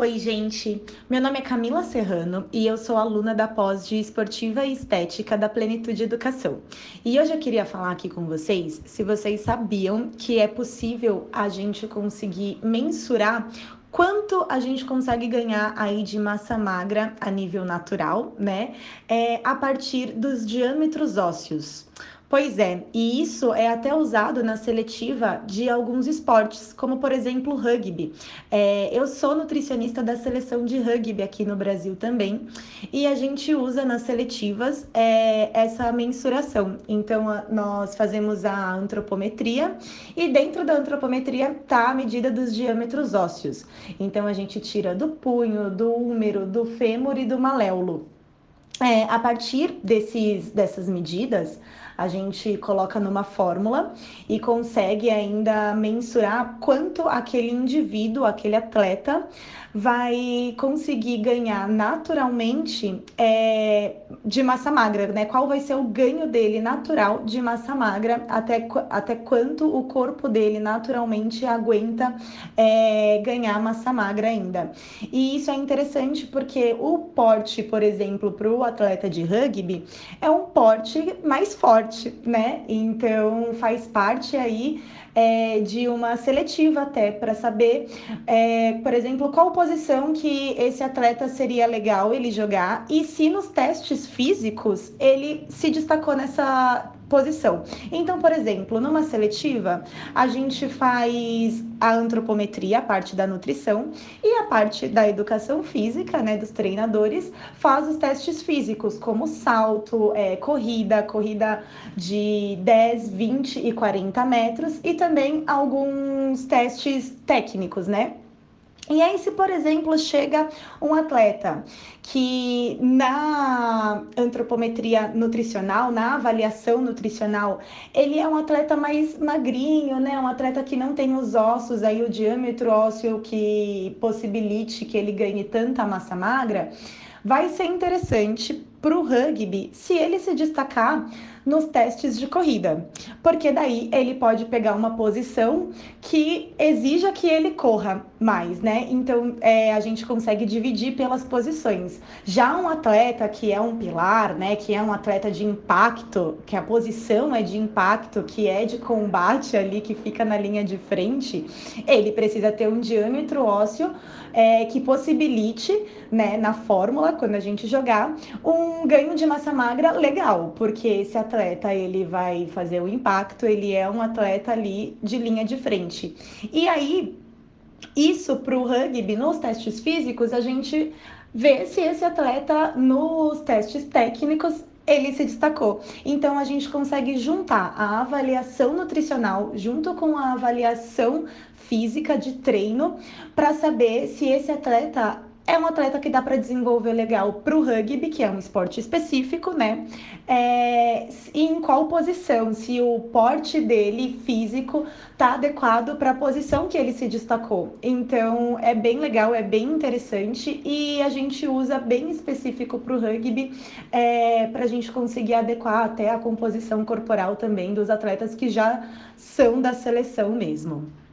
Oi, gente. Meu nome é Camila Serrano e eu sou aluna da pós de Esportiva e Estética da Plenitude Educação. E hoje eu queria falar aqui com vocês se vocês sabiam que é possível a gente conseguir mensurar quanto a gente consegue ganhar aí de massa magra a nível natural, né? É, a partir dos diâmetros ósseos. Pois é, e isso é até usado na seletiva de alguns esportes, como por exemplo o rugby. É, eu sou nutricionista da seleção de rugby aqui no Brasil também, e a gente usa nas seletivas é, essa mensuração. Então, a, nós fazemos a antropometria, e dentro da antropometria está a medida dos diâmetros ósseos. Então, a gente tira do punho, do úmero, do fêmur e do maléolo. É, a partir desses, dessas medidas, a gente coloca numa fórmula e consegue ainda mensurar quanto aquele indivíduo, aquele atleta, vai conseguir ganhar naturalmente é, de massa magra, né? Qual vai ser o ganho dele natural de massa magra, até, até quanto o corpo dele naturalmente aguenta é, ganhar massa magra ainda. E isso é interessante porque o porte, por exemplo, para o atleta de rugby é um porte mais forte, né? Então faz parte aí é, de uma seletiva até para saber, é, por exemplo, qual posição que esse atleta seria legal ele jogar e se nos testes físicos ele se destacou nessa posição. Então, por exemplo, numa seletiva, a gente faz a antropometria, a parte da nutrição, e a parte da educação física, né, dos treinadores, faz os testes físicos, como salto, é, corrida, corrida de 10, 20 e 40 metros, e também alguns testes técnicos, né? E aí, se por exemplo chega um atleta que na antropometria nutricional, na avaliação nutricional, ele é um atleta mais magrinho, né? Um atleta que não tem os ossos, aí o diâmetro ósseo que possibilite que ele ganhe tanta massa magra, vai ser interessante para o rugby se ele se destacar nos testes de corrida, porque daí ele pode pegar uma posição que exija que ele corra mais, né? Então é, a gente consegue dividir pelas posições. Já um atleta que é um pilar, né? Que é um atleta de impacto, que a posição é de impacto, que é de combate ali, que fica na linha de frente, ele precisa ter um diâmetro ósseo é, que possibilite, né? Na fórmula, quando a gente jogar, um ganho de massa magra legal, porque esse atleta ele vai fazer o impacto, ele é um atleta ali de linha de frente. E aí, isso para o rugby, nos testes físicos, a gente vê se esse atleta nos testes técnicos ele se destacou. Então a gente consegue juntar a avaliação nutricional junto com a avaliação física de treino para saber se esse atleta é um atleta que dá para desenvolver legal para o rugby, que é um esporte específico, né? É, e em qual posição, se o porte dele físico tá adequado para a posição que ele se destacou. Então é bem legal, é bem interessante e a gente usa bem específico para o rugby é, para a gente conseguir adequar até a composição corporal também dos atletas que já são da seleção mesmo.